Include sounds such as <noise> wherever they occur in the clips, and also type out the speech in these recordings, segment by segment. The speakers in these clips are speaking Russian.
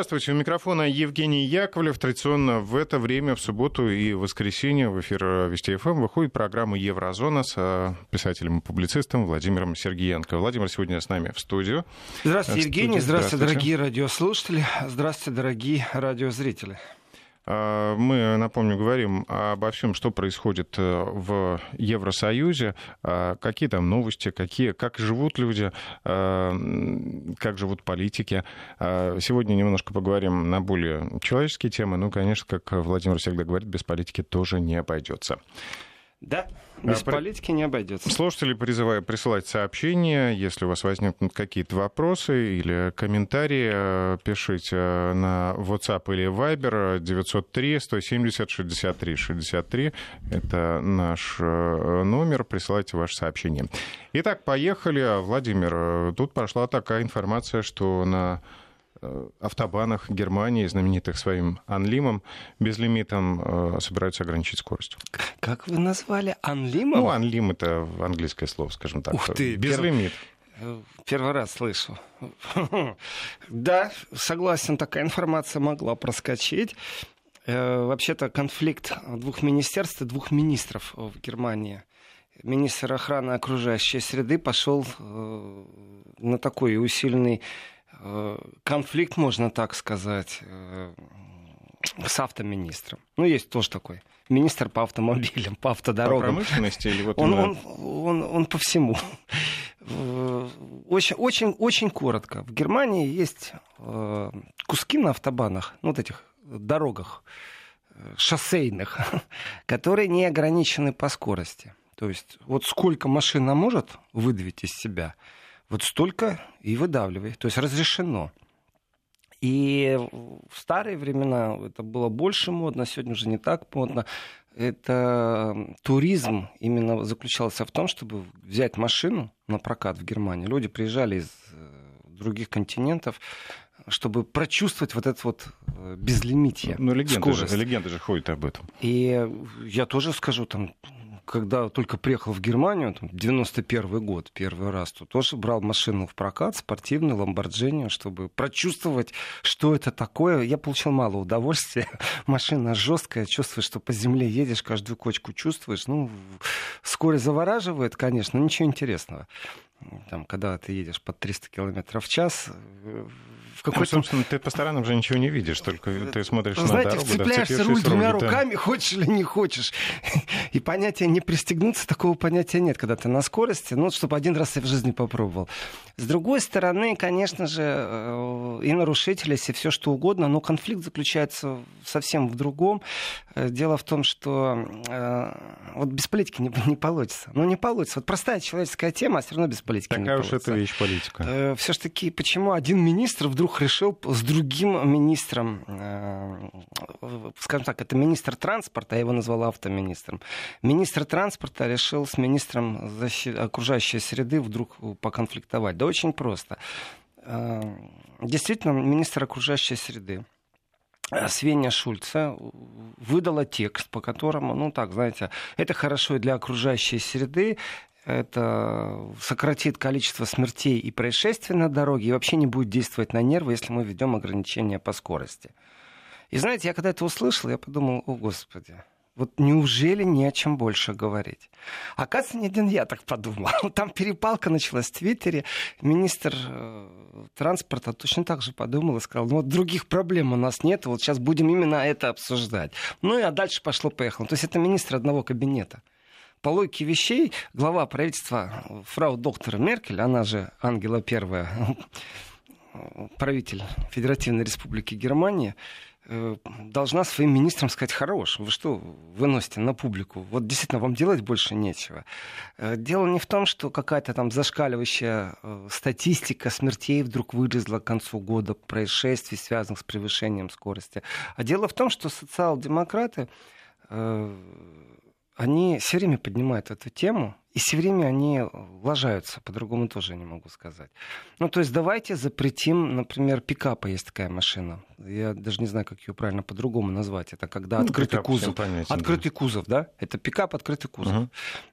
Здравствуйте, у микрофона Евгений Яковлев. Традиционно в это время, в субботу и воскресенье в эфир Вести ФМ выходит программа «Еврозона» с писателем и публицистом Владимиром Сергеенко. Владимир сегодня с нами в студию. Здравствуйте, Евгений. Здравствуйте, Здравствуйте, дорогие радиослушатели. Здравствуйте, дорогие радиозрители. А, мы, напомню, говорим обо всем, что происходит э, в Евросоюзе, а, какие там новости, какие, как живут люди, как живут политики. Сегодня немножко поговорим на более человеческие темы. Ну, конечно, как Владимир всегда говорит, без политики тоже не обойдется. Да, без а, политики не обойдется. Слушатели призываю присылать сообщения. Если у вас возникнут какие-то вопросы или комментарии, э, пишите на WhatsApp или Viber 903 170 63 63. Это наш э, номер. Присылайте ваши сообщения. Итак, поехали. Владимир, э, тут прошла такая информация, что на Э, автобанах Германии, знаменитых своим анлимом, безлимитом, э, собираются ограничить скорость. Как вы назвали? Анлимом? Ну, анлим — это английское слово, скажем так. Ух ты! Безлимит. Перв... Первый раз слышу. <laughs> да, согласен, такая информация могла проскочить. Э, вообще-то конфликт двух министерств и двух министров в Германии министр охраны окружающей среды пошел на такой усиленный Э, конфликт, можно так сказать, э, с автоминистром. Ну, есть тоже такой. Министр по автомобилям, по автодорогам. По промышленности или вот он, он, он, он по всему. Э, очень, очень, очень коротко. В Германии есть куски на автобанах, ну, вот этих дорогах шоссейных, <laughs> которые не ограничены по скорости. То есть вот сколько машина может выдавить из себя – вот столько и выдавливай. То есть разрешено. И в старые времена это было больше модно, сегодня уже не так модно. Это туризм именно заключался в том, чтобы взять машину на прокат в Германии. Люди приезжали из э, других континентов, чтобы прочувствовать вот это вот э, безлимитие. Ну, легенда же, легенда же ходит об этом. И я тоже скажу, там, когда только приехал в Германию, там, 91 год, первый раз, то тоже брал машину в прокат, спортивную, ламборджини, чтобы прочувствовать, что это такое. Я получил мало удовольствия. <laughs> Машина жесткая, чувствуешь, что по земле едешь, каждую кочку чувствуешь. Ну, скорость завораживает, конечно, ничего интересного там, когда ты едешь под 300 км в час, в какой-то... Ну, собственно, ты по сторонам же ничего не видишь, только ты смотришь Знаете, на дорогу. Знаете, да, руль двумя руль, руками, да. <laughs> хочешь или не хочешь. И понятие не пристегнуться, такого понятия нет, когда ты на скорости, ну, чтобы один раз я в жизни попробовал. С другой стороны, конечно же, э, и нарушители, и все что угодно, но конфликт заключается совсем в другом. Э, дело в том, что э, вот без политики не, <laughs> не получится. Ну, не получится. Вот простая человеческая тема, а все равно без политики Такая уж это вещь политика. Э, Все-таки почему один министр вдруг решил с другим министром, скажем так, это министр транспорта, я его назвал автоминистром, министр транспорта решил с министром окружающей среды вдруг поконфликтовать. Да очень просто. Действительно, министр окружающей среды Э, Свеня Шульца выдала текст, по которому, ну так, знаете, это хорошо и для окружающей среды, это сократит количество смертей и происшествий на дороге и вообще не будет действовать на нервы, если мы введем ограничения по скорости. И знаете, я когда это услышал, я подумал, о господи, вот неужели не о чем больше говорить? Оказывается, не один я так подумал. <laughs> Там перепалка началась в Твиттере. Министр э, транспорта точно так же подумал и сказал, ну вот других проблем у нас нет, вот сейчас будем именно это обсуждать. Ну и а дальше пошло-поехало. То есть это министр одного кабинета. По логике вещей, глава правительства фрау доктора Меркель, она же Ангела Первая, правитель Федеративной Республики Германии, Э, должна своим министрам сказать, хорош, вы что выносите на публику? Вот действительно, вам делать больше нечего. Э, дело не в том, что какая-то там зашкаливающая э, статистика смертей вдруг вылезла к концу года, происшествий, связанных с превышением скорости. А дело в том, что социал-демократы они все время поднимают эту тему, и все время они ложаются, по-другому тоже не могу сказать. Ну, то есть давайте запретим, например, пикапа есть такая машина. Я даже не знаю, как ее правильно по-другому назвать. Это когда ну, открытый кузов. Понятен, открытый да. кузов, да? Это пикап, открытый кузов. Угу.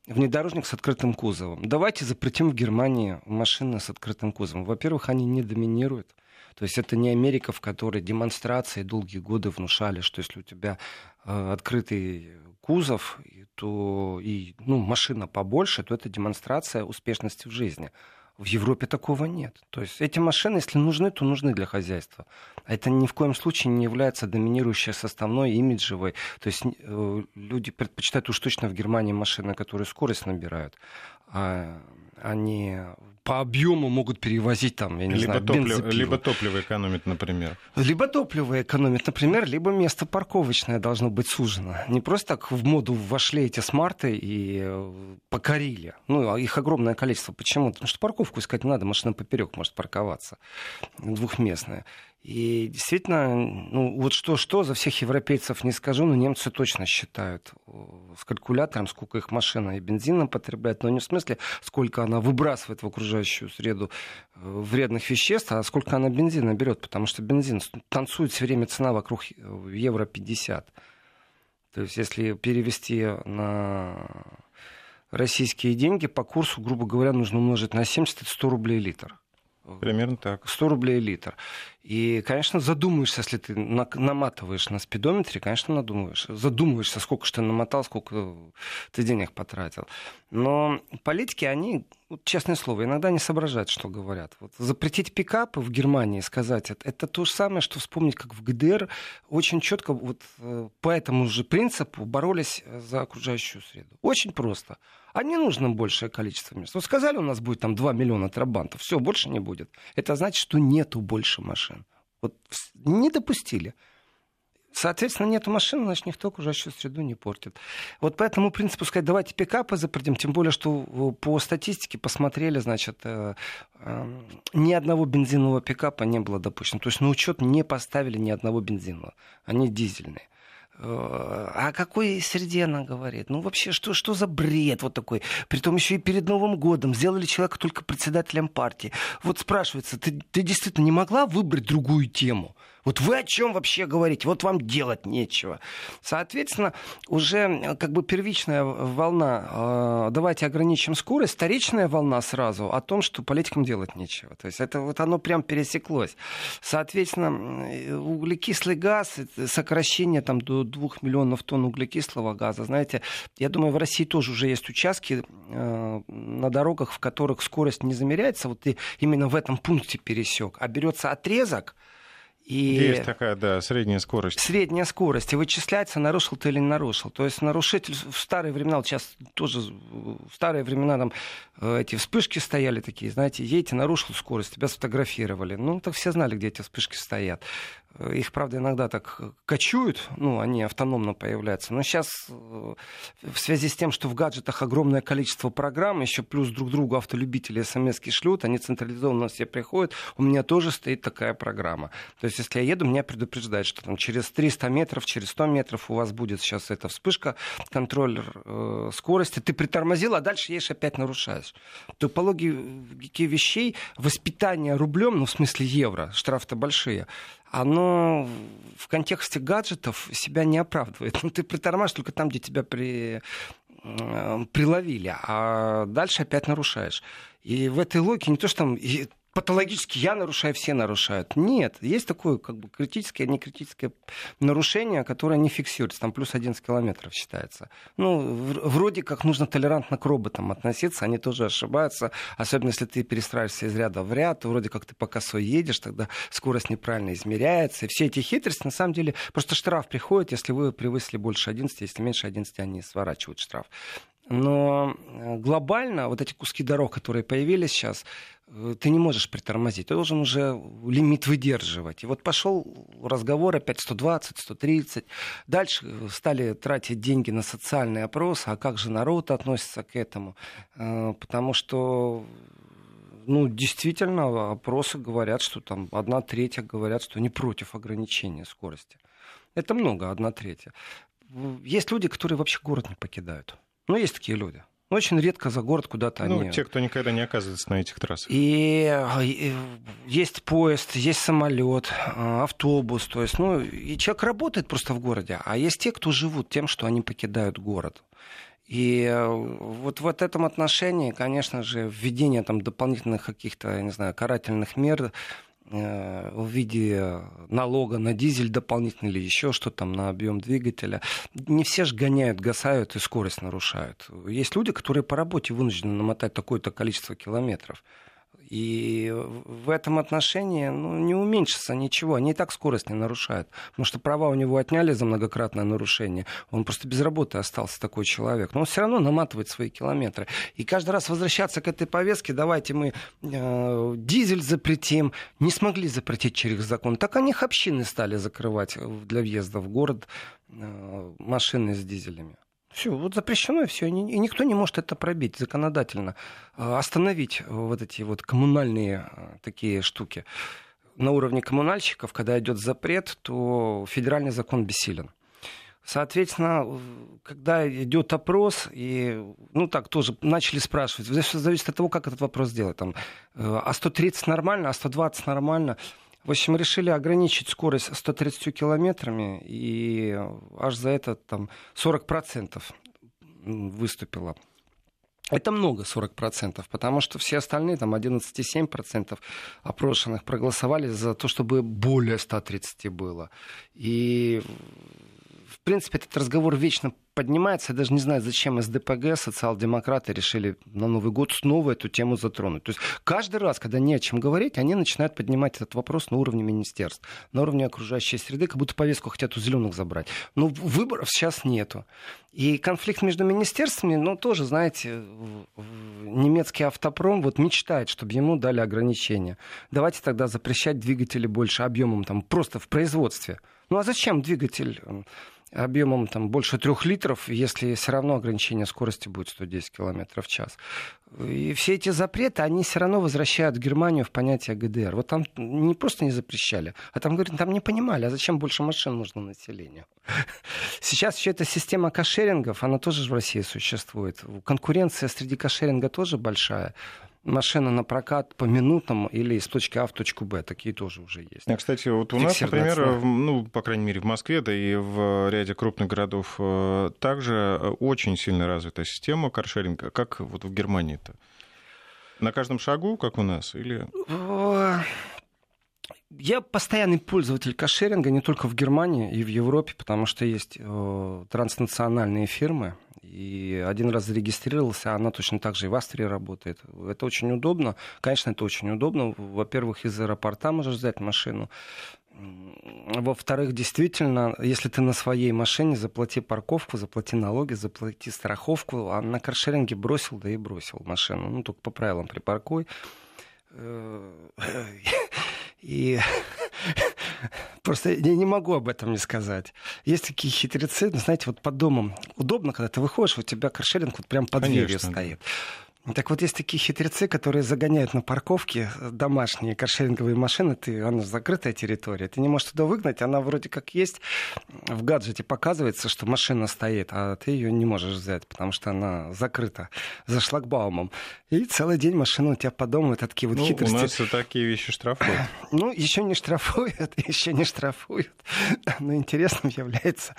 Внедорожник с открытым кузовом. Давайте запретим в Германии машины с открытым кузовом. Во-первых, они не доминируют. То есть это не Америка, в которой демонстрации долгие годы внушали, что если у тебя э, открытый кузов, то и ну, машина побольше, то это демонстрация успешности в жизни. В Европе такого нет. То есть эти машины, если нужны, то нужны для хозяйства. А это ни в коем случае не является доминирующей составной имиджевой. То есть э, люди предпочитают уж точно в Германии машины, которые скорость набирают. А они по объему могут перевозить там, я не либо знаю, топливо, Либо топливо экономит, например. Либо топливо экономит, например, либо место парковочное должно быть сужено. Не просто так в моду вошли эти смарты и э, покорили. Ну, а их огромное количество. Почему? Потому что парковку искать не надо, машина поперек может парковаться. Двухместная. И действительно, ну вот что-что, за всех европейцев не скажу, но немцы точно считают с калькулятором, сколько их машина и бензина потребляет, но не в смысле, сколько она выбрасывает в окружающую среду э, вредных веществ, а сколько она бензина берет, потому что бензин танцует все время цена вокруг э, евро 50. То есть если перевести на российские деньги, по курсу, грубо говоря, нужно умножить на 70, это 100 рублей литр. Примерно так. 100 рублей литр. И, конечно, задумаешься, если ты наматываешь на спидометре, конечно, надумаешь. Задумываешься, сколько же ты намотал, сколько ты денег потратил. Но политики, они, вот, честное слово, иногда не соображают, что говорят. Вот запретить пикапы в Германии, сказать, это, это то же самое, что вспомнить, как в ГДР очень четко вот э, по этому же принципу боролись за окружающую среду. Очень просто. А не нужно большее количество мест. Вот сказали, у нас будет там 2 миллиона трабантов, все, больше не будет. Это значит, что нету больше машин. Вот не допустили. Соответственно, нету машин, значит, никто окружающую среду не портит. Вот по этому принципу сказать, давайте пикапы запретим, тем более, что по статистике посмотрели, значит, э, э, ни одного бензинового пикапа не было допущено. То есть на учет не поставили ни одного бензинового. Они дизельные. Э, о какой среде она говорит? Ну, вообще, что, что за бред вот такой? Притом еще и перед Новым годом сделали человека только председателем партии. Вот спрашивается, ты, ты действительно не могла выбрать другую тему? Вот вы о чем вообще говорите? Вот вам делать нечего. Соответственно, уже э, как бы первичная волна, э, давайте ограничим скорость, вторичная волна сразу о том, что политикам делать нечего. То есть это вот оно прям пересеклось. Соответственно, углекислый газ, сокращение там до 2 миллионов тонн углекислого газа, знаете, я думаю, в России тоже уже есть участки э, на дорогах, в которых скорость не замеряется, вот и именно в этом пункте пересек, а берется отрезок, и Есть такая, да, средняя скорость. Средняя скорость. И вычисляется, нарушил ты или не нарушил. То есть нарушитель в старые времена, вот сейчас тоже в старые времена там э, эти вспышки стояли такие, знаете, едете, нарушил скорость, тебя сфотографировали. Ну, так все знали, где эти вспышки стоят. Их, правда, иногда так кочуют, ну, они автономно появляются. Но сейчас э, в связи с тем, что в гаджетах огромное количество программ, еще плюс друг другу автолюбители смс шлют, они централизованно все приходят, у меня тоже стоит такая программа. То есть, если я еду, меня предупреждают, что там через 300 метров, через 100 метров у вас будет сейчас эта вспышка, контроллер э, скорости, ты притормозил, а дальше едешь опять нарушаешь. То по логике вещей воспитание рублем, ну, в смысле евро, штрафы-то большие, оно в контексте гаджетов себя не оправдывает. <laughs> Ну, ты притормаживаешь только там, где тебя при, приловили, а дальше опять нарушаешь. И в этой логике не то, что там патологически я нарушаю, все нарушают. Нет, есть такое как бы критическое, не критическое нарушение, которое не фиксируется. Там плюс 11 километров считается. Ну, вроде как нужно толерантно к роботам относиться, они тоже ошибаются. Особенно если ты перестраиваешься из ряда в ряд, то вроде как ты по косой едешь, тогда скорость неправильно измеряется. И все эти хитрости, на самом деле, просто штраф приходит, если вы превысили больше 11, если меньше 11, они сворачивают штраф. Но э, глобально вот эти куски дорог, которые появились сейчас, ты не можешь притормозить, ты должен уже лимит выдерживать. И вот пошел разговор опять 120, 130. Дальше э, стали тратить деньги на социальный опрос, а как же народ относится к этому. Потому что ну, действительно, опросы говорят, что там одна третья говорят, что не против ограничения скорости. Это много, одна третья. Есть люди, которые вообще город не покидают. Ну, есть такие люди. Очень редко за город куда-то ну, они... те, кто никогда не оказывается на этих трассах. И, и есть поезд, есть самолет, а, автобус. То есть, ну, и человек работает просто в городе. А есть те, кто живут тем, что они покидают город. И э, вот в этом отношении, конечно же, введение там дополнительных каких-то, я не знаю, карательных мер э, в виде налога на дизель дополнительный или еще что там на объем двигателя. Не все же гоняют, гасают и скорость нарушают. Есть люди, которые по работе вынуждены намотать такое-то количество километров. И в этом отношении ну, не уменьшится ничего. Они и так скорость не нарушают. Потому что права у него отняли за многократное нарушение. Он просто без работы остался такой человек. Но он все равно наматывает свои километры. И каждый раз возвращаться к этой повестке, давайте мы э, дизель запретим. Не смогли запретить через закон. Так они их общины стали закрывать для въезда в город э, машины с дизелями. Все, вот запрещено и все. И никто не может это пробить законодательно. А, остановить вот эти вот коммунальные а, такие штуки. На уровне коммунальщиков, когда идет запрет, то федеральный закон бессилен. Соответственно, когда идет опрос, и, ну так, тоже начали спрашивать, все зависит от того, как этот вопрос сделать. Там, э, а 130 нормально, а 120 нормально. В общем, решили ограничить скорость 130 километрами, и аж за это там 40% выступило. Это много, 40%, потому что все остальные, там 11,7% опрошенных проголосовали за то, чтобы более 130 было. И, принципе, этот разговор вечно поднимается. Я даже не знаю, зачем СДПГ, социал-демократы решили на Новый год снова эту тему затронуть. То есть каждый раз, когда не о чем говорить, они начинают поднимать этот вопрос на уровне министерств, на уровне окружающей среды, как будто повестку хотят у зеленых забрать. Но выборов сейчас нету. И конфликт между министерствами, ну, тоже, знаете, немецкий автопром вот мечтает, чтобы ему дали ограничения. Давайте тогда запрещать двигатели больше объемом, там, просто в производстве. Ну, а зачем двигатель объемом там, больше трех литров, если все равно ограничение скорости будет 110 км в час. И все эти запреты, они все равно возвращают Германию в понятие ГДР. Вот там не просто не запрещали, а там, говорят, там не понимали, а зачем больше машин нужно населению. <laughs> Сейчас еще эта система кошерингов, она тоже в России существует. Конкуренция среди кошеринга тоже большая машина на прокат по минутам или из точки А в точку Б. Такие тоже уже есть. А, кстати, вот у нас, например, ну, по крайней мере, в Москве, да и в ряде крупных городов э, также очень сильно развита система каршеринга. Как вот в Германии-то? На каждом шагу, как у нас, или... Я постоянный пользователь кошеринга не только в Германии и в Европе, потому что есть э, транснациональные фирмы, и один раз зарегистрировался, она точно так же и в Австрии работает. Это очень удобно. Конечно, это очень удобно. Во-первых, из аэропорта можешь взять машину. Во-вторых, действительно, если ты на своей машине, заплати парковку, заплати налоги, заплати страховку, а на каршеринге бросил, да и бросил машину. Ну, только по правилам припаркуй. И <laughs> Просто я не могу об этом не сказать. Есть такие хитрецы, ну, знаете, вот под домом удобно, когда ты выходишь, у тебя каршеринг вот прям под Конечно, дверью стоит. Так вот, есть такие хитрецы, которые загоняют на парковке домашние каршеринговые машины. Ты, она закрытая территория. Ты не можешь туда выгнать. Она вроде как есть. В гаджете показывается, что машина стоит, а ты ее не можешь взять, потому что она закрыта за шлагбаумом. И целый день машина у тебя по дому. Это такие вот ну, хитрости. У нас такие вещи штрафуют. Ну, еще не штрафуют, <laughs> еще не штрафуют. Но интересным является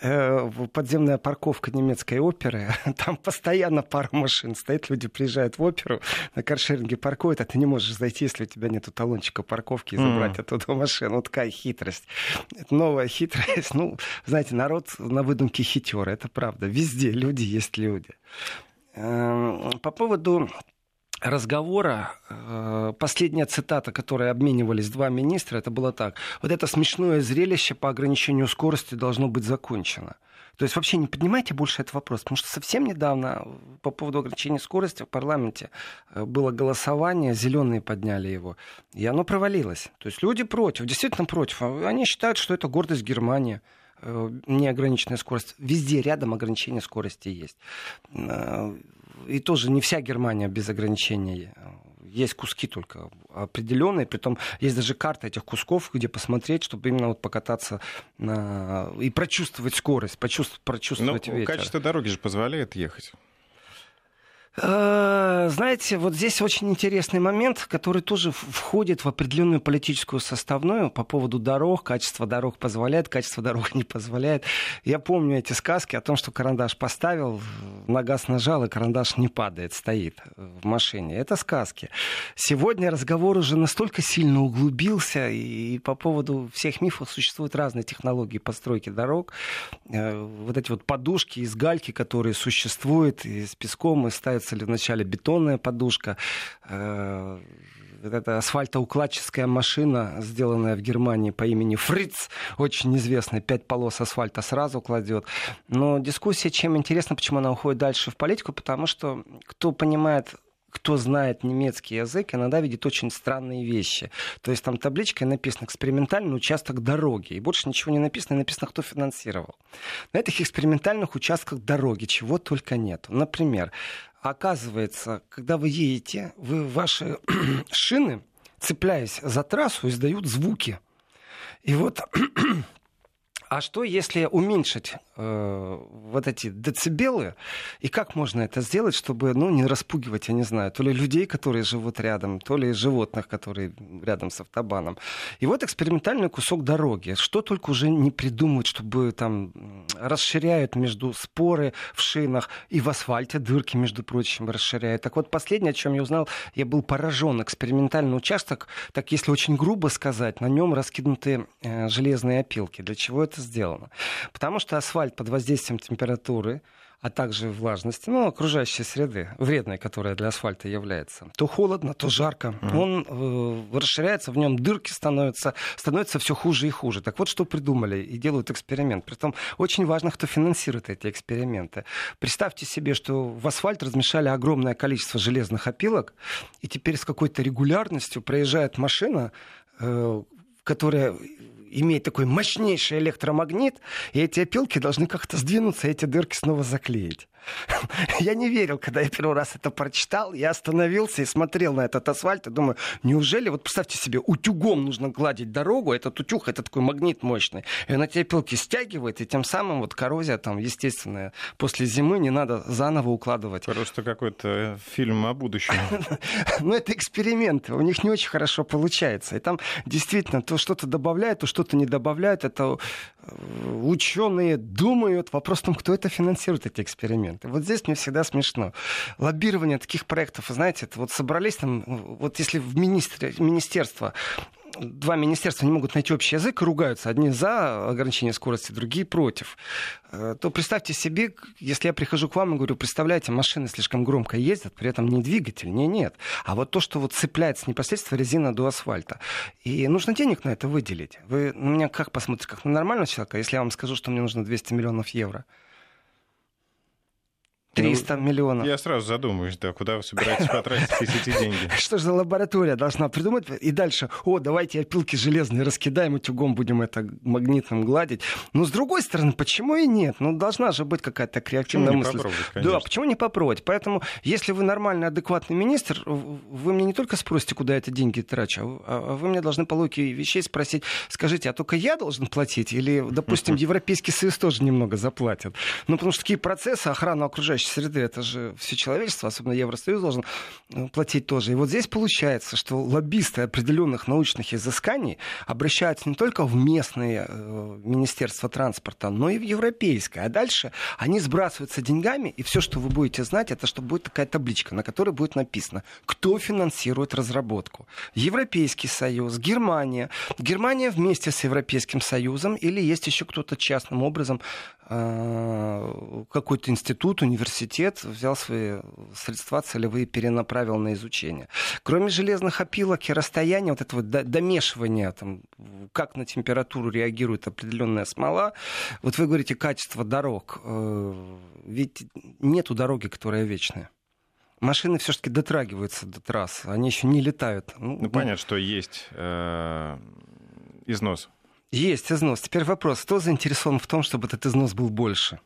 подземная парковка немецкой оперы. <laughs> Там постоянно пара машин стоит, люди приезжают в оперу, на каршеринге паркуют, а ты не можешь зайти, если у тебя нету талончика парковки и забрать mm. оттуда машину. Вот такая хитрость. Это новая хитрость. <laughs> Ну, знаете, народ на выдумке хитер, это правда. Везде люди есть люди. Эм, по поводу разговора, э, последняя цитата, которой обменивались два министра, это было так. Вот это смешное зрелище по ограничению скорости должно быть закончено. То есть вообще не поднимайте больше этот вопрос, потому что совсем недавно по поводу ограничения скорости в парламенте э, было голосование, зеленые подняли его, и оно провалилось. То есть люди против, действительно против. Они считают, что это гордость Германии э, неограниченная скорость. Везде рядом ограничение скорости есть и тоже не вся Германия без ограничений. Есть куски только определенные, притом есть даже карта этих кусков, где посмотреть, чтобы именно вот покататься на... и прочувствовать скорость, почувствовать, прочувствовать ну, ветер. Качество дороги же позволяет ехать. Э, знаете, вот здесь очень интересный момент, который тоже входит в определенную политическую составную по поводу дорог. Качество дорог позволяет, качество дорог не позволяет. Я помню эти сказки о том, что карандаш поставил, на газ нажал, и карандаш не падает, стоит в машине. Это сказки. Сегодня разговор уже настолько сильно углубился, и по поводу всех мифов существуют разные технологии постройки дорог. Э, вот эти вот подушки из гальки, которые существуют, и с песком, и ставят ставится ли вначале бетонная подушка, э, это асфальтоукладческая машина, сделанная в Германии по имени Фриц, очень известная, пять полос асфальта сразу кладет. Но дискуссия чем интересна, почему она уходит дальше в политику, потому что кто понимает кто знает немецкий язык, иногда видит очень странные вещи. То есть там табличкой написано «экспериментальный участок дороги», и больше ничего не написано, и написано, кто финансировал. На этих экспериментальных участках дороги чего только нет. Например, оказывается, когда вы едете, вы ваши <clears throat> шины, цепляясь за трассу, издают звуки. И вот <clears throat> а что, если уменьшить э, вот эти децибелы? И как можно это сделать, чтобы ну, не распугивать, я не знаю, то ли людей, которые живут рядом, то ли животных, которые рядом с автобаном. И вот экспериментальный кусок дороги. Что только уже не придумают, чтобы там расширяют между споры в шинах и в асфальте дырки, между прочим, расширяют. Так вот, последнее, о чем я узнал, я был поражен. Экспериментальный участок, так если очень грубо сказать, на нем раскинуты э, железные опилки. Для чего это сделано? Потому что асфальт под воздействием температуры, а также влажности, ну, окружающей среды, вредной, которая для асфальта является. То холодно, то жарко. Mm-hmm. Он э, расширяется, в нем дырки становятся, становятся все хуже и хуже. Так вот, что придумали и делают эксперимент. Притом очень важно, кто финансирует эти эксперименты. Представьте себе, что в асфальт размешали огромное количество железных опилок, и теперь с какой-то регулярностью проезжает машина, э, которая имеет такой мощнейший электромагнит, и эти опилки должны как-то сдвинуться, эти дырки снова заклеить. <laughs> Я не верил, когда я первый раз это прочитал. Я остановился и смотрел на этот асфальт и думаю, неужели, вот представьте себе, утюгом нужно гладить дорогу, этот утюг, это такой магнит мощный, и он эти опилки стягивает, и тем самым вот коррозия там естественная после зимы не надо заново укладывать. Просто какой-то фильм о будущем. <laughs> Ну, это эксперименты, у них не очень хорошо получается. И там действительно то что-то добавляют, то что-то не добавляют. Это э, ученые думают. Вопрос в том, кто это финансирует, эти эксперименты. Вот здесь мне всегда смешно. Лоббирование таких проектов, знаете, вот собрались там, вот если в министр... министерство два министерства не могут найти общий язык и ругаются. Одни за ограничение скорости, другие против. Э, то представьте себе, если я прихожу к вам и говорю, представляете, машины слишком громко ездят, при этом не двигатель, не нет. А вот то, что вот цепляется непосредственно резина до асфальта. И нужно денег на это выделить. Вы на меня как посмотрите, как на нормального человека, если я вам скажу, что мне нужно 200 миллионов евро? 300 ну, миллионов. Я сразу задумаюсь, да, куда вы собираетесь потратить эти деньги. <laughs> Что же за лаборатория должна придумать? И дальше, о, давайте опилки железные раскидаем, утюгом будем это магнитным гладить. Но с другой стороны, почему и нет? Ну, должна же быть какая-то креативная мысль. Да, почему не попробовать? Поэтому, если вы нормальный, адекватный министр, вы мне не только спросите, куда эти деньги трачу, а, а вы мне должны по логике вещей спросить, скажите, а только я должен платить? Или, допустим, <laughs> Европейский Союз тоже немного заплатит? Ну, потому что такие процессы охраны окружающей окружающей среды, это же все человечество, особенно Евросоюз должен э, платить тоже. И вот здесь получается, что лоббисты определенных научных изысканий обращаются не только в местные э, министерства транспорта, но и в европейское. А дальше они сбрасываются деньгами, и все, что вы будете знать, это что будет такая табличка, на которой будет написано, кто финансирует разработку. Европейский Союз, Германия. Германия вместе с Европейским Союзом или есть еще кто-то частным образом э, какой-то институт, университет, университет взял свои средства целевые, перенаправил на изучение. Кроме железных опилок и расстояния, вот этого домешивания, там, как на температуру реагирует определенная смола, вот вы говорите качество дорог. Э, ведь нету дороги, которая вечная машины все-таки дотрагиваются до трасс, они еще не летают. Ну, ну, ну понятно, что есть э, износ. Есть износ. Теперь вопрос, кто заинтересован в том, чтобы этот износ был больше?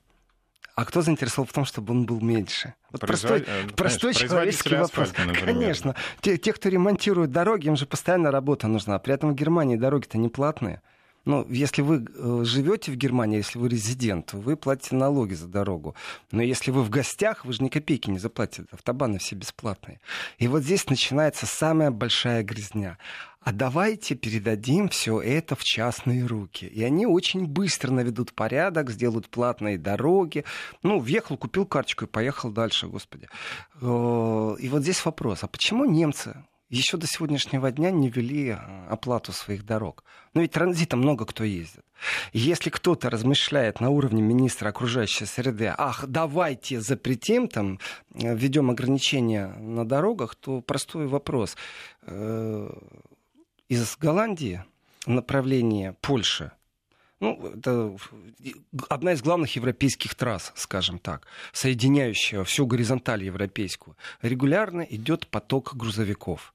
А кто заинтересован в том, чтобы он был меньше? Вот Производ... простой, э, простой человеческий вопрос. Асфальта, Конечно. Те, те, кто ремонтирует дороги, им же постоянно работа нужна. При этом в Германии дороги-то не платные. Ну, если вы э, живете в Германии, если вы резидент, вы платите налоги за дорогу. Но если вы в гостях, вы же ни копейки не заплатите. Автобаны все бесплатные. И вот здесь начинается самая большая грязня а давайте передадим все это в частные руки. И они очень быстро наведут порядок, сделают платные дороги. Ну, въехал, купил карточку и поехал дальше, господи. Э, и вот здесь вопрос, а почему немцы еще до сегодняшнего дня не ввели э, оплату своих дорог. Но ведь транзитом много кто ездит. если кто-то размышляет на уровне министра окружающей среды, ах, давайте запретим, там, э, введем ограничения на дорогах, то простой вопрос. Э, из Голландии направление Польши ну, это одна из главных европейских трасс, скажем так, соединяющая всю горизонталь европейскую. Регулярно идет поток грузовиков.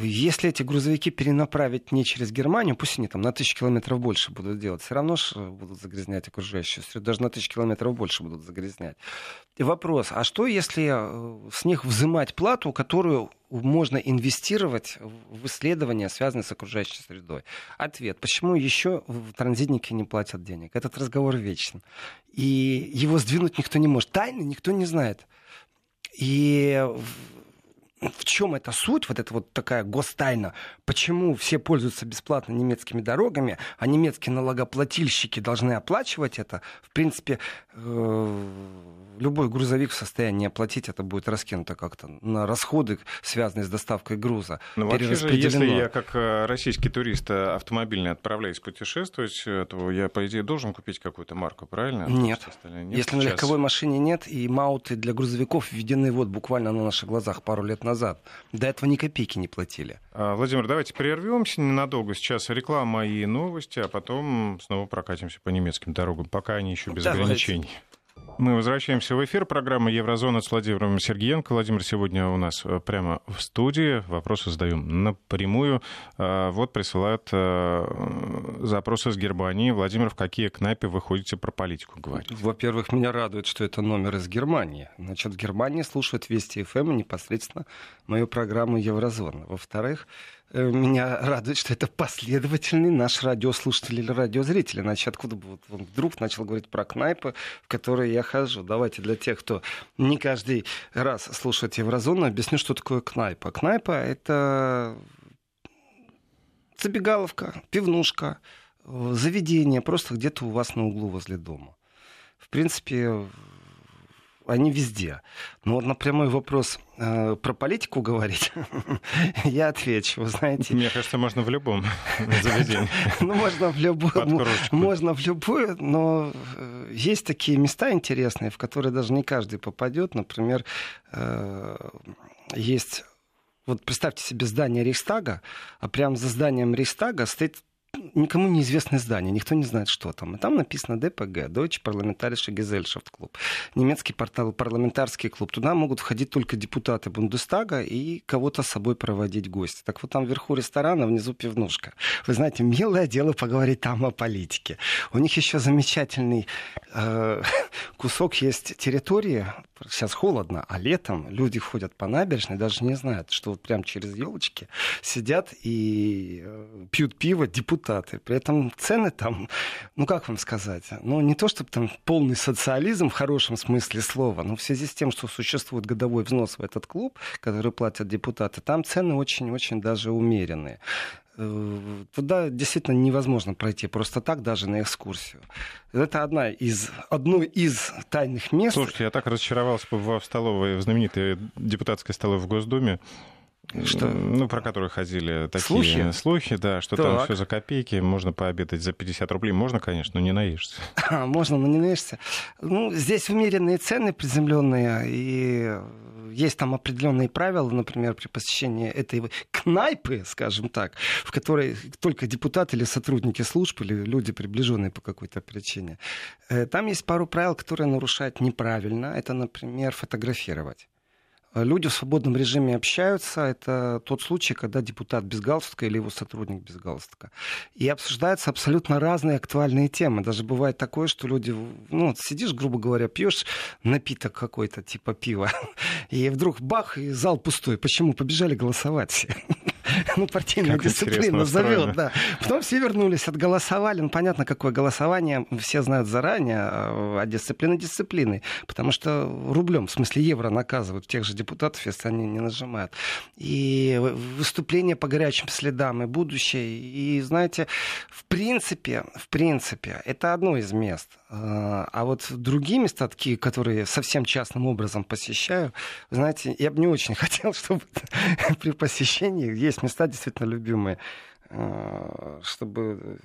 Если эти грузовики перенаправить не через Германию, пусть они там на тысячу километров больше будут делать, все равно же будут загрязнять окружающую среду, даже на тысячу километров больше будут загрязнять. И вопрос, а что если э, с них взимать плату, которую можно инвестировать в исследования, связанные с окружающей средой? Ответ. Почему еще транзитники не платят денег? Этот разговор вечен. И его сдвинуть никто не может. Тайны никто не знает. И в чем эта суть, вот эта вот такая гостайна, почему все пользуются бесплатно немецкими дорогами, а немецкие налогоплательщики должны оплачивать это, в принципе, любой грузовик в состоянии оплатить, это будет раскинуто как-то на расходы, связанные с доставкой груза. Ну, вообще же, если я как э, российский турист э, автомобильный отправляюсь путешествовать, то я, по идее, должен купить какую-то марку, правильно? Нет. нет если сейчас. на легковой машине нет, и мауты для грузовиков введены вот буквально на наших глазах пару лет назад. До этого ни копейки не платили. А, Владимир, давайте прервемся ненадолго. Сейчас реклама и новости, а потом снова прокатимся по немецким дорогам, пока они еще без давайте. ограничений. Мы возвращаемся в эфир. Программа «Еврозона» с Владимиром Сергеенко. Владимир сегодня у нас э, прямо в студии. Вопросы задаем напрямую. А, вот присылают э, запросы с Германии. Владимир, в какие кнайпы вы ходите про политику говорить? Во-первых, меня радует, что это номер из Германии. Значит, в Германии слушают Вести ФМ непосредственно мою программу «Еврозона». Во-вторых, Э, меня радует, что это последовательный наш радиослушатель или радиозритель. Иначе откуда бы вот он вдруг начал говорить про кнайпы, в которые я хожу. Давайте для тех, кто не каждый раз слушает Еврозону, объясню, что такое кнайпа. Кнайпа — это забегаловка, пивнушка, заведение просто где-то у вас на углу возле дома. В принципе, они везде. Но вот на прямой вопрос э, про политику говорить, <laughs> я отвечу. Вы знаете... Мне кажется, можно в любом заведении. <laughs> Ну, можно в любую, можно в любую, но э, есть такие места интересные, в которые даже не каждый попадет. Например, э, есть вот представьте себе здание Рейхстага, а прямо за зданием Рейхстага стоит никому неизвестное здание, никто не знает, что там. И там написано ДПГ, Deutsche Parlamentarische Gesellschaft Club, немецкий портал, парламентарский клуб. Туда могут входить только депутаты Бундестага и кого-то с собой проводить гости. Так вот там вверху ресторана, внизу пивнушка. Вы знаете, милое дело поговорить там о политике. У них еще замечательный э, кусок есть территории. Сейчас холодно, а летом люди ходят по набережной, даже не знают, что вот прям через елочки сидят и э, пьют пиво депутаты депутаты. При этом цены там, ну как вам сказать, ну не то чтобы там полный социализм в хорошем смысле слова, но в связи с тем, что существует годовой взнос в этот клуб, который платят депутаты, там цены очень-очень даже умеренные э, туда действительно невозможно пройти просто так, даже на экскурсию. Это одна из, одно из тайных мест. Слушайте, я так разочаровался в столовой, в знаменитой депутатской столовой в Госдуме. Что? Ну, про которые ходили такие слухи, слухи да, что так. там все за копейки, можно пообедать за 50 рублей. Можно, конечно, но не наешься. <laughs> Можно, но не наешься. Ну, здесь умеренные цены приземленные, и есть там определенные правила, например, при посещении этой кнайпы, скажем так, в которой только депутаты или сотрудники служб, или люди, приближенные по какой-то причине. Э, там есть пару правил, которые нарушают неправильно. Это, например, фотографировать. Люди в свободном режиме общаются. Это тот случай, когда депутат без галстука или его сотрудник без галстука. И обсуждаются абсолютно разные актуальные темы. Даже бывает такое, что люди, ну, сидишь, грубо говоря, пьешь напиток какой-то, типа пива, <laughs> и вдруг бах, и зал пустой. Почему? Побежали голосовать все. <laughs> <laughs> ну, партийная как дисциплина зовет, да. Потом все вернулись, отголосовали. Ну, понятно, какое голосование, все знают заранее, а дисциплина дисциплины. Потому что рублем, в смысле евро, наказывают тех же депутатов, если они не нажимают. И выступление по горячим следам, и будущее. И, знаете, в принципе, в принципе, это одно из мест. А, а вот другие места, такие, которые совсем частным образом посещаю, знаете, я бы не очень <laughs> хотел, чтобы при посещении есть места действительно любимые, а, чтобы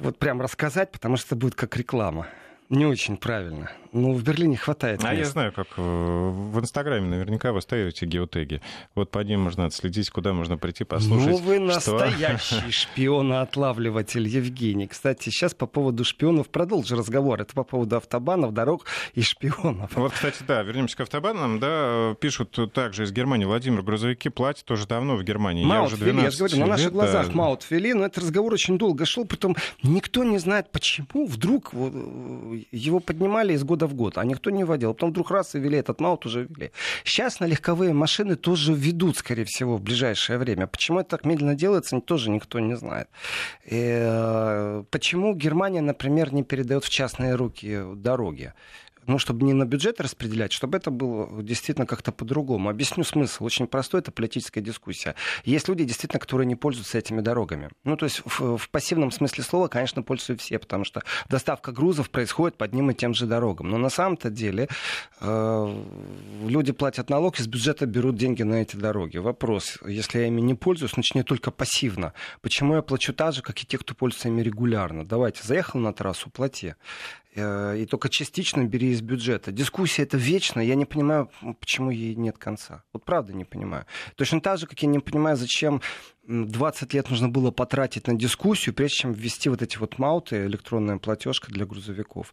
вот прям рассказать, потому что это будет как реклама. Не очень правильно. Ну, в Берлине хватает. А мест. я знаю, как э, в Инстаграме наверняка вы ставите геотеги. Вот по ним можно отследить, куда можно прийти послушать. Ну, вы настоящий <laughs> шпион-отлавливатель, Евгений. Кстати, сейчас по поводу шпионов продолжу разговор. Это по поводу автобанов, дорог и шпионов. Вот, кстати, да, вернемся к автобанам. Да, пишут также из Германии. Владимир, грузовики платят тоже давно в Германии. Маут я уже 12 я говорю, на наших глазах да. Маут ввели, но этот разговор очень долго шел, потом никто не знает, почему вдруг э, его поднимали из года в год, а никто не вводил. Потом вдруг раз и ввели этот маут, уже ввели. Сейчас на легковые машины тоже ведут, скорее всего, в ближайшее время. Почему это так медленно делается, тоже никто не знает. И, э, почему Германия, например, не передает в частные руки дороги? Ну, чтобы не на бюджет распределять, чтобы это было действительно как-то по-другому. Объясню смысл. Очень простой, это политическая дискуссия. Есть люди, действительно, которые не пользуются этими дорогами. Ну, то есть в, в пассивном смысле слова, конечно, пользуются все, потому что доставка грузов происходит под ним и тем же дорогам. Но на самом-то деле э, люди платят налог, из бюджета берут деньги на эти дороги. Вопрос, если я ими не пользуюсь, значит, не только пассивно. Почему я плачу так же, как и те, кто пользуется ими регулярно? Давайте, заехал на трассу, плати. Э, и только частично бери из бюджета. Дискуссия это вечно, я не понимаю, почему ей нет конца. Вот правда не понимаю. Точно так же, как я не понимаю, зачем 20 лет нужно было потратить на дискуссию, прежде чем ввести вот эти вот мауты, электронная платежка для грузовиков,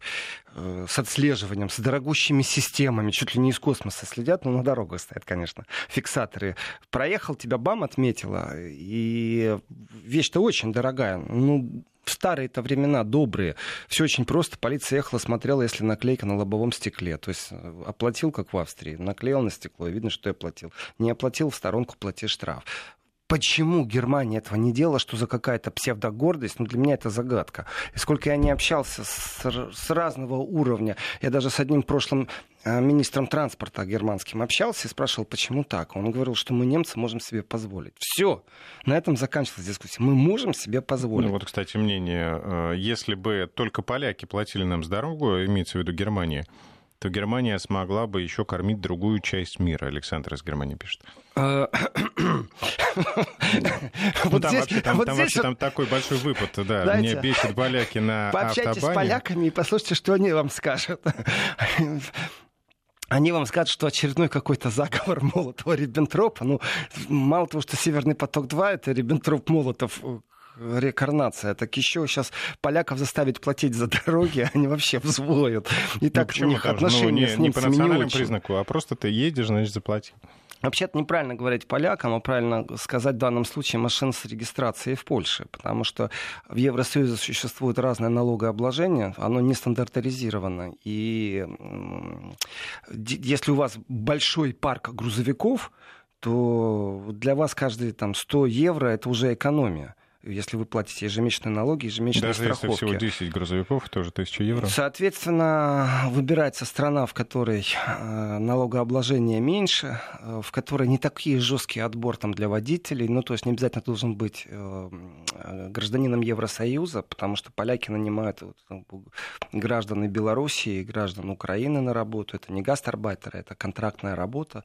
э, с отслеживанием, с дорогущими системами, чуть ли не из космоса следят, но на дорогах стоят, конечно, фиксаторы. Проехал, тебя бам отметила, и вещь-то очень дорогая. Ну, в старые-то времена добрые. Все очень просто. Полиция ехала, смотрела, если наклейка на лобовом стекле. То есть э, оплатил, как в Австрии, наклеил на стекло, и видно, что я оплатил. Не оплатил, в сторонку плати штраф. Почему Германия этого не делала, что за какая-то псевдогордость, ну, для меня это загадка. И сколько я не общался с, с разного уровня, я даже с одним прошлым э, министром транспорта германским общался и спрашивал, почему так. Он говорил, что мы, немцы, можем себе позволить. Все, на этом заканчивалась дискуссия. Мы можем себе позволить. Ну вот, кстати, мнение, э, если бы только поляки платили нам с дорогу, имеется в виду Германия, то Германия смогла бы еще кормить другую часть мира. Александр из Германии пишет. А, <coughs> ну, там вообще, там, там, вообще там такой большой выпад, да. Знаете, Мне бесит поляки на Пообщайтесь автобане. с поляками и послушайте, что они вам скажут. <laughs> Они вам скажут, что очередной какой-то заговор Молотова-Риббентропа. Ну, мало того, что «Северный поток-2» — это Риббентроп-Молотов реинкарнация. Так еще сейчас поляков заставить платить за дороги, <laughs> они вообще взвоют. И ну, так у них отношения ну, не, с немцами не по национальному признаку, а просто ты едешь, значит, заплатил. Вообще-то неправильно говорить полякам, а правильно сказать в данном случае машин с регистрацией в Польше, потому что в Евросоюзе существует разное налогообложение, оно не стандартизировано. И если у вас большой парк грузовиков, то для вас каждые там, 100 евро это уже экономия если вы платите ежемесячные налоги, ежемесячные Даже страховки. если всего 10 грузовиков, тоже 1000 евро? Соответственно, выбирается страна, в которой э, налогообложение меньше, э, в которой не такие жесткие отбор там, для водителей, ну, то есть не обязательно должен быть э, гражданином Евросоюза, потому что поляки нанимают граждан Белоруссии, граждан Украины на работу. Это не гастарбайтеры, это контрактная работа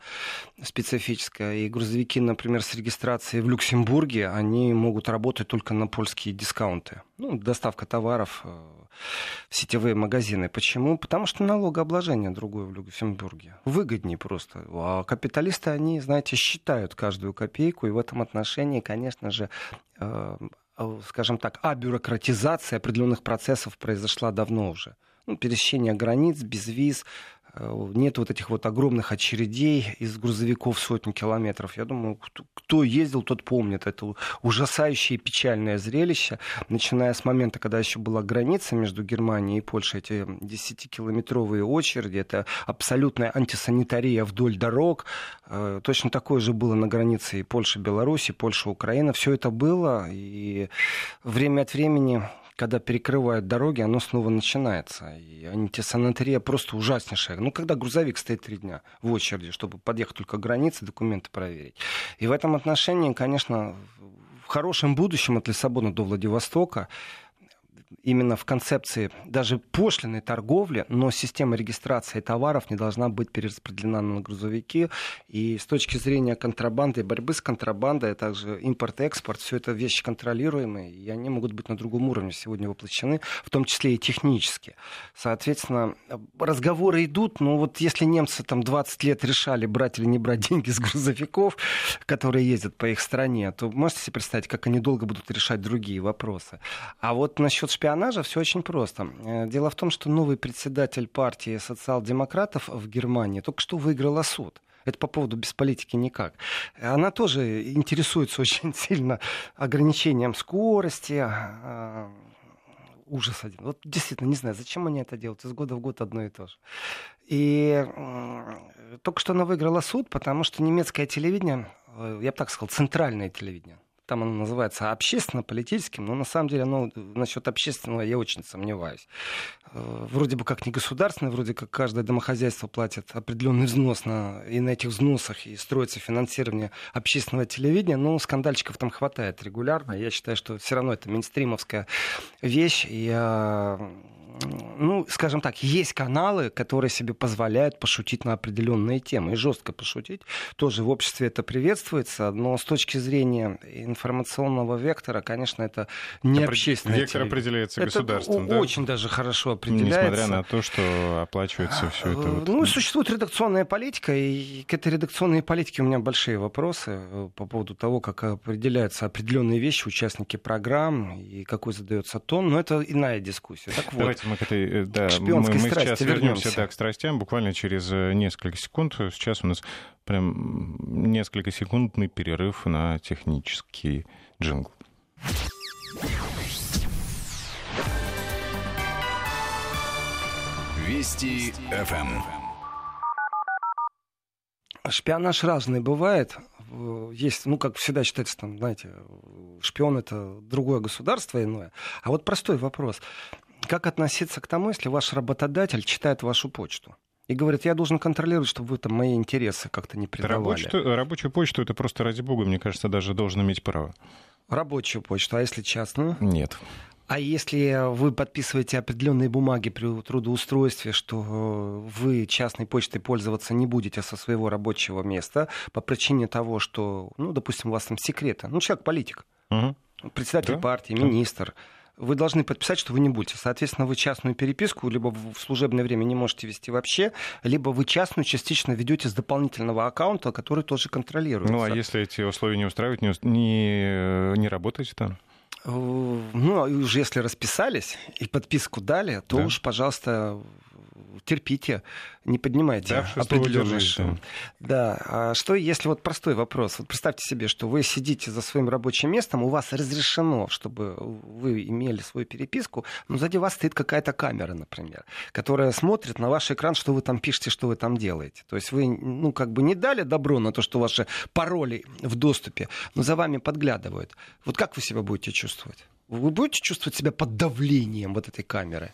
специфическая. И грузовики, например, с регистрацией в Люксембурге, они могут работать только на польские дискаунты. Ну, доставка товаров э, в сетевые магазины. Почему? Потому что налогообложение другое в Люксембурге. Выгоднее просто. А капиталисты, они, знаете, считают каждую копейку, и в этом отношении, конечно же, э, э, скажем так, абюрократизация определенных процессов произошла давно уже. Ну, пересечение границ без виз, нет вот этих вот огромных очередей из грузовиков сотни километров. Я думаю, кто, ездил, тот помнит это ужасающее и печальное зрелище, начиная с момента, когда еще была граница между Германией и Польшей, эти 10-километровые очереди, это абсолютная антисанитария вдоль дорог. Э, точно такое же было на границе и Польша-Беларусь, и Польша-Украина. Все это было, и время от времени когда перекрывают дороги, оно снова начинается. И антисанитария просто ужаснейшая. Ну, когда грузовик стоит три дня в очереди, чтобы подъехать только к границе, документы проверить. И в этом отношении, конечно, в хорошем будущем от Лиссабона до Владивостока именно в концепции даже пошлиной торговли, но система регистрации товаров не должна быть перераспределена на грузовики. И с точки зрения контрабанды борьбы с контрабандой, а также импорт-экспорт, все это вещи контролируемые, и они могут быть на другом уровне сегодня воплощены, в том числе и технически. Соответственно, разговоры идут, но вот если немцы там 20 лет решали, брать или не брать деньги с грузовиков, которые ездят по их стране, то можете себе представить, как они долго будут решать другие вопросы. А вот насчет шпионажа все очень просто. Э, дело в том, что новый председатель партии социал-демократов в Германии только что выиграла суд. Это по поводу без политики никак. Она тоже интересуется <laughs> очень сильно ограничением скорости, а, ужас один. Вот действительно, не знаю, зачем они это делают. Из года в год одно и то же. И только что она выиграла суд, потому что немецкое телевидение, э, я бы так сказал, центральное телевидение, там оно называется общественно-политическим, но на самом деле оно насчет общественного я очень сомневаюсь. Э, вроде бы как не государственное, вроде как каждое домохозяйство платит определенный взнос, на, и на этих взносах и строится финансирование общественного телевидения, но скандальчиков там хватает регулярно. Я считаю, что все равно это мейнстримовская вещь. И ну, скажем так, есть каналы, которые себе позволяют пошутить на определенные темы и жестко пошутить. Тоже в обществе это приветствуется, но с точки зрения информационного вектора, конечно, это не общественное. Вектор определяется государством, это да? Очень даже хорошо определяется. Несмотря на то, что оплачивается все это. Вот... Ну, существует редакционная политика, и к этой редакционной политике у меня большие вопросы э, по поводу того, как определяются определенные вещи, участники программ, и какой задается тон, но это иная дискуссия. Так вот. Давайте мы к этой, э, да, мы, мы сейчас вернемся да, к страстям буквально через э, несколько секунд. Сейчас у нас прям несколько секундный перерыв на технический джингл. Вести ФМ. Шпионаж разный бывает. Есть, ну, как всегда считается, там, знаете, шпион это другое государство иное. А вот простой вопрос. Как относиться к тому, если ваш работодатель читает вашу почту? и говорит, я должен контролировать, чтобы вы там мои интересы как-то не предавали. Рабочую, рабочую почту это просто ради бога, мне кажется, даже должен иметь право. Рабочую почту, а если частную? Нет. А если вы подписываете определенные бумаги при трудоустройстве, что вы частной почтой пользоваться не будете со своего рабочего места по причине того, что, ну, допустим, у вас там секреты, ну, человек политик, угу. председатель да? партии, министр, да вы должны подписать, что вы не будете. Соответственно, вы частную переписку либо в служебное время не можете вести вообще, либо вы частную частично ведете с дополнительного аккаунта, который тоже контролируется. Ну, а если эти условия не устраивают, не, не, не работаете там? Э, ну, а уже если расписались и подписку дали, то да. уж, пожалуйста, терпите, не поднимайте да, определенные шум. Да. А что если вот простой вопрос? Вот представьте себе, что вы сидите за своим рабочим местом, у вас разрешено, чтобы вы имели свою переписку, но сзади вас стоит какая-то камера, например, которая смотрит на ваш экран, что вы там пишете, что вы там делаете. То есть вы, ну, как бы не дали добро на то, что ваши пароли в доступе, но за вами подглядывают. Вот как вы себя будете чувствовать? Вы будете чувствовать себя под давлением вот этой камеры?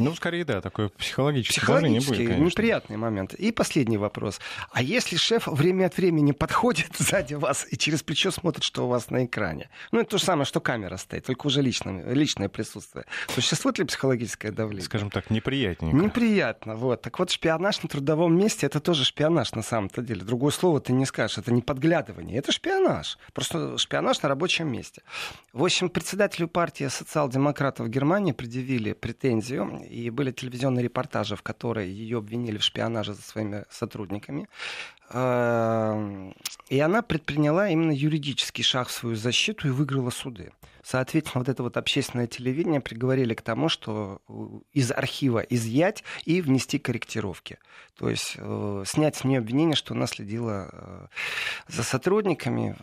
Ну, скорее, да, такое психологическое Психологический, будет, конечно. неприятный момент. И последний вопрос. А если шеф время от времени подходит <laughs> сзади вас и через плечо смотрит, что у вас на экране? Ну, это то же самое, что камера стоит, только уже личное, личное присутствие. Существует ли психологическое давление? Скажем так, неприятненько. Неприятно, вот. Так вот, шпионаж на трудовом месте, это тоже шпионаж на самом-то деле. Другое слово ты не скажешь, это не подглядывание, это шпионаж. Просто шпионаж на рабочем месте. В общем, председателю партии социал-демократов Германии предъявили претензию и были телевизионные репортажи, в которые ее обвинили в шпионаже за своими сотрудниками. Эм, и она предприняла именно юридический шаг в свою защиту и выиграла суды. Соответственно, вот это вот общественное телевидение приговорили к тому, что э, из архива изъять и внести корректировки. То есть э, снять с нее обвинение, что она следила э, за сотрудниками.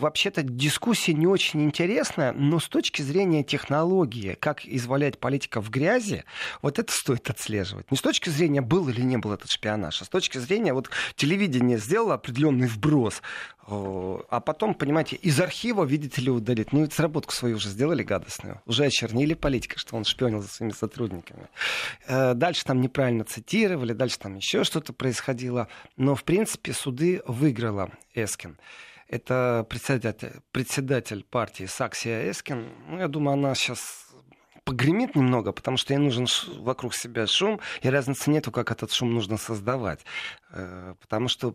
Вообще-то дискуссия не очень интересная, но с точки зрения технологии, как извалять политиков в грязи, вот это стоит отслеживать. Не с точки зрения, был или не был этот шпионаж, а с точки зрения, вот телевидение сделало определенный вброс, а потом, понимаете, из архива, видите ли, удалить. Ну, ведь сработку свою уже сделали гадостную. Уже очернили политика, что он шпионил за своими сотрудниками. Э, дальше там неправильно цитировали, дальше там еще что-то происходило. Но, в принципе, суды выиграла Эскин. Это председатель, председатель партии Саксия Эскин. Ну, я думаю, она сейчас погремит немного, потому что ей нужен вокруг себя шум, и разницы нету, как этот шум нужно создавать. Э, потому что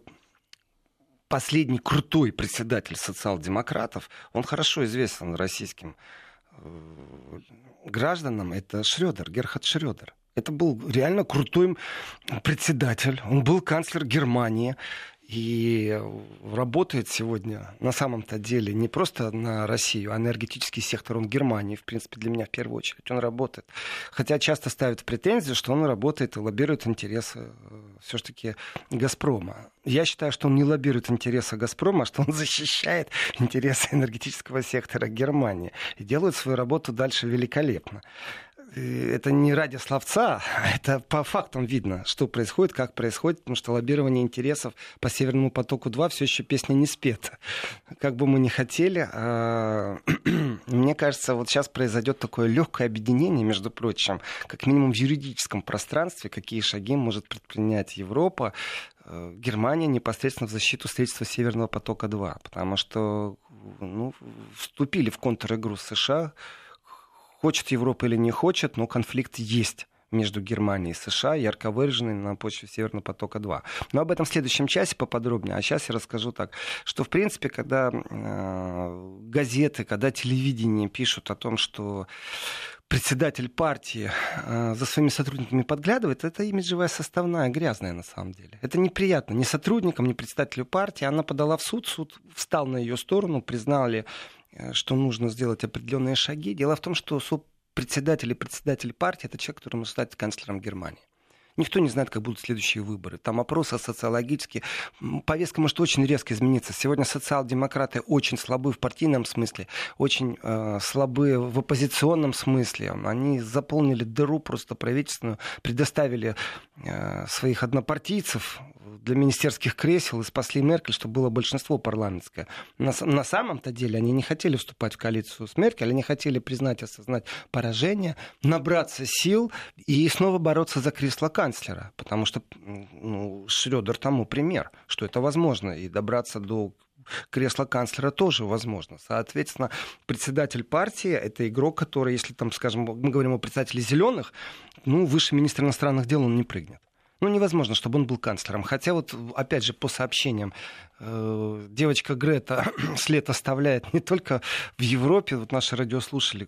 последний крутой председатель социал-демократов, он хорошо известен российским э, гражданам, это Шредер, Герхард Шредер. Это был реально крутой председатель. Он был канцлер Германии. И работает сегодня на самом-то деле не просто на Россию, а энергетический сектор он Германии, в принципе, для меня в первую очередь. Он работает. Хотя часто ставят претензию, что он работает и лоббирует интересы э, все-таки Газпрома. Я считаю, что он не лоббирует интересы Газпрома, а что он <laughs> защищает интересы энергетического сектора Германии. И делает свою работу дальше великолепно это не ради словца, а это по фактам видно, что происходит, как происходит, потому что лоббирование интересов по Северному потоку-2 все еще песня не спета. Как бы мы ни хотели, а... <clears throat> мне кажется, вот сейчас произойдет такое легкое объединение, между прочим, как минимум в юридическом пространстве, какие шаги может предпринять Европа, э, Германия непосредственно в защиту строительства Северного потока-2, потому что ну, вступили в контр-игру США, Хочет Европа или не хочет, но конфликт есть между Германией и США, ярко выраженный на почве Северного потока-2. Но об этом в следующем часе поподробнее. А сейчас я расскажу так, что, в принципе, когда э, газеты, когда телевидение пишут о том, что председатель партии э, за своими сотрудниками подглядывает, это имиджевая составная, грязная на самом деле. Это неприятно ни сотрудникам, ни председателю партии. Она подала в суд, суд встал на ее сторону, признали что нужно сделать определенные шаги. Дело в том, что председатель и председатель партии это человек, который может стать канцлером Германии. Никто не знает, как будут следующие выборы. Там опросы социологические. Повестка может очень резко измениться. Сегодня социал-демократы очень слабы в партийном смысле, очень э, слабы в оппозиционном смысле. Они заполнили дыру просто правительственную, предоставили э, своих однопартийцев для министерских кресел и спасли Меркель, чтобы было большинство парламентское. На, на самом-то деле они не хотели вступать в коалицию с Меркель, они хотели признать, осознать поражение, набраться сил и снова бороться за кресло канцлера, потому что ну, Шредер тому пример, что это возможно, и добраться до кресла канцлера тоже возможно. Соответственно, председатель партии — это игрок, который, если там, скажем, мы говорим о председателе зеленых, ну, выше министра иностранных дел он не прыгнет. Ну, невозможно, чтобы он был канцлером. Хотя вот, опять же, по сообщениям, э, девочка Грета <clears throat> след оставляет не только в Европе, вот наши радиослушатели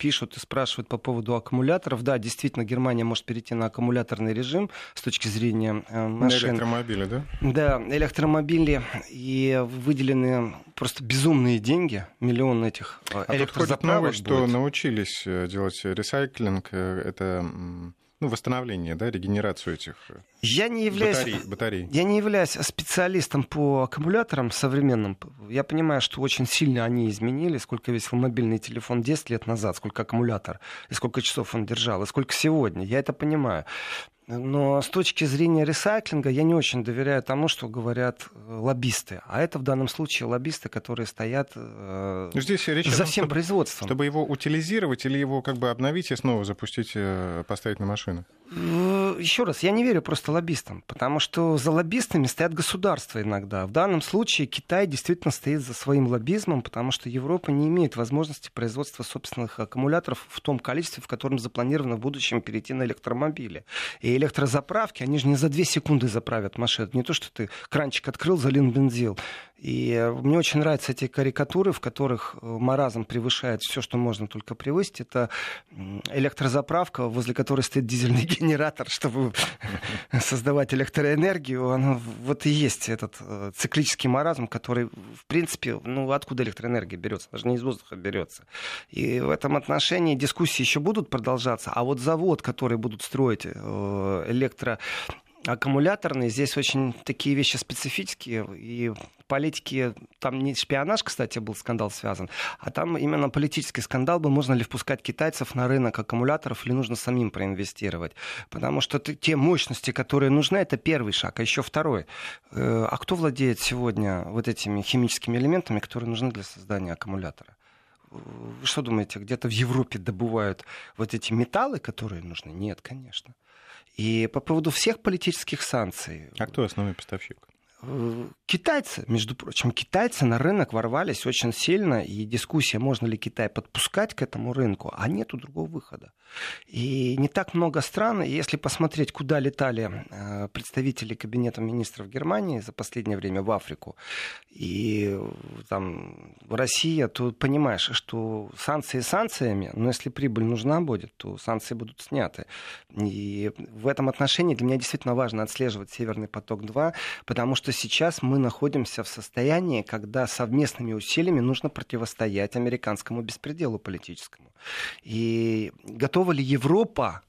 пишут и спрашивают по поводу аккумуляторов. Да, действительно, Германия может перейти на аккумуляторный режим с точки зрения э, машин. На электромобили, да? Да, электромобили. И выделены просто безумные деньги, миллион этих э, а электрозаправок. Тут новость, что научились э, делать ресайклинг. Это ну, восстановление, да, регенерацию этих э, я не являюсь, батарей, батарей. Я не являюсь специалистом по аккумуляторам современным. Я понимаю, что очень сильно они изменили, сколько весил мобильный телефон 10 лет назад, сколько аккумулятор, и сколько часов он держал, и сколько сегодня. Я это понимаю. Но с точки зрения ресайклинга я не очень доверяю тому, что говорят э, лоббисты. А это в данном случае лоббисты, которые стоят э, ну, Здесь речь за всем производством. Чтобы его утилизировать или его как бы обновить и снова запустить, э, поставить на машину? Еще раз, я не верю просто лоббистам, потому что за лоббистами стоят государства иногда. В данном случае Китай действительно стоит за своим лоббизмом, потому что Европа не имеет возможности производства собственных аккумуляторов в том количестве, в котором запланировано в будущем перейти на электромобили. И электрозаправки, они же не за две секунды заправят машину. Не то, что ты кранчик открыл, залил бензин И мне очень нравятся эти карикатуры, в которых э, маразм превышает все, что можно только превысить. Это электрозаправка, возле которой стоит дизельный <laughs> генератор, чтобы <laughs> создавать электроэнергию. Оно, вот и есть этот э, циклический маразм, который, в принципе, ну откуда электроэнергия берется? Даже не из воздуха берется. И в этом отношении дискуссии еще будут продолжаться. А вот завод, который будут строить э, электро аккумуляторный. Здесь очень такие вещи специфические. И политики, там не шпионаж, кстати, был скандал связан, а там именно политический скандал был, можно ли впускать китайцев на рынок аккумуляторов или нужно самим проинвестировать. Потому что те мощности, которые нужны, это первый шаг. А еще второй. Э, а кто владеет сегодня вот этими химическими элементами, которые нужны для создания аккумулятора? Вы что думаете, где-то в Европе добывают вот эти металлы, которые нужны? Нет, конечно. И по поводу всех политических санкций. А кто основной поставщик? Китайцы, между прочим, китайцы на рынок ворвались очень сильно, и дискуссия, можно ли Китай подпускать к этому рынку, а нету другого выхода. И не так много стран, если посмотреть, куда летали э, представители Кабинета министров Германии за последнее время в Африку, и там Россия, то понимаешь, что санкции санкциями, но если прибыль нужна будет, то санкции будут сняты. И в этом отношении для меня действительно важно отслеживать «Северный поток-2», потому что сейчас мы находимся в состоянии, когда совместными усилиями нужно противостоять американскому беспределу политическому. И готова ли Европа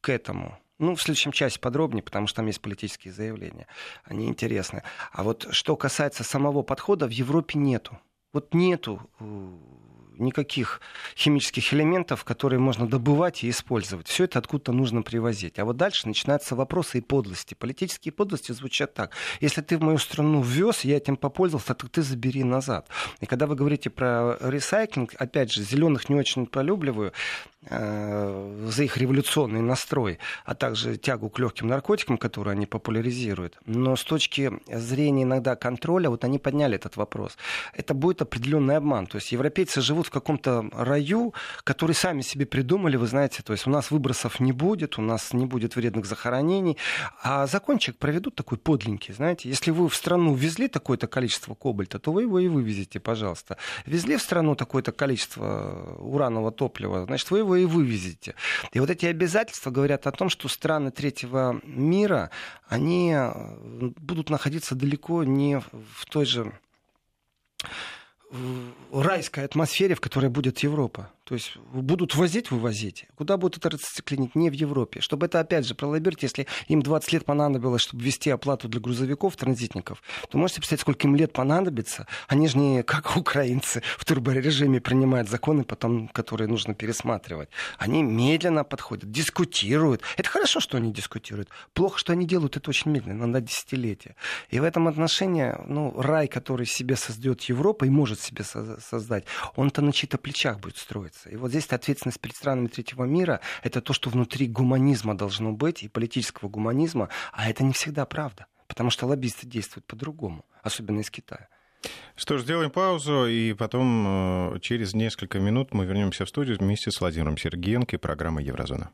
к этому? Ну, в следующем часе подробнее, потому что там есть политические заявления. Они интересны. А вот что касается самого подхода, в Европе нету. Вот нету э, никаких химических элементов, которые можно добывать и использовать. Все это откуда-то нужно привозить. А вот дальше начинаются вопросы и подлости. Политические подлости звучат так. Если ты в мою страну ввез, я этим попользовался, то ты забери назад. И когда вы говорите про ресайклинг, опять же, зеленых не очень полюбливаю, за их революционный настрой, а также тягу к легким наркотикам, которые они популяризируют. Но с точки зрения иногда контроля, вот они подняли этот вопрос. Это будет определенный обман. То есть европейцы живут в каком-то раю, который сами себе придумали, вы знаете, то есть у нас выбросов не будет, у нас не будет вредных захоронений, а закончик проведут такой подленький, знаете, если вы в страну везли такое-то количество кобальта, то вы его и вывезете, пожалуйста. Везли в страну такое-то количество уранового топлива, значит, вы его и вывезете. И вот эти обязательства говорят о том, что страны третьего мира, они будут находиться далеко не в той же райской атмосфере, в которой будет Европа. То есть будут возить, вывозить. Куда будут это рациклинить? Не в Европе. Чтобы это, опять же, пролоббировать, если им 20 лет понадобилось, чтобы ввести оплату для грузовиков, транзитников, то можете представить, сколько им лет понадобится. Они же не как <laughs> украинцы в турборежиме принимают законы, потом, которые нужно пересматривать. Они медленно подходят, дискутируют. Это хорошо, что они дискутируют. Плохо, что они делают это очень медленно, на десятилетия. И в этом отношении ну, рай, который себе создает Европа и может себе создать, он-то на чьих-то плечах будет строиться. И вот здесь ответственность перед странами третьего мира — это то, что внутри гуманизма должно быть, и политического гуманизма, а это не всегда правда, потому что лоббисты действуют по-другому, особенно из Китая. Что ж, сделаем паузу, и потом э, через несколько минут мы вернемся в студию вместе с Владимиром Сергеенко и программой «Еврозона».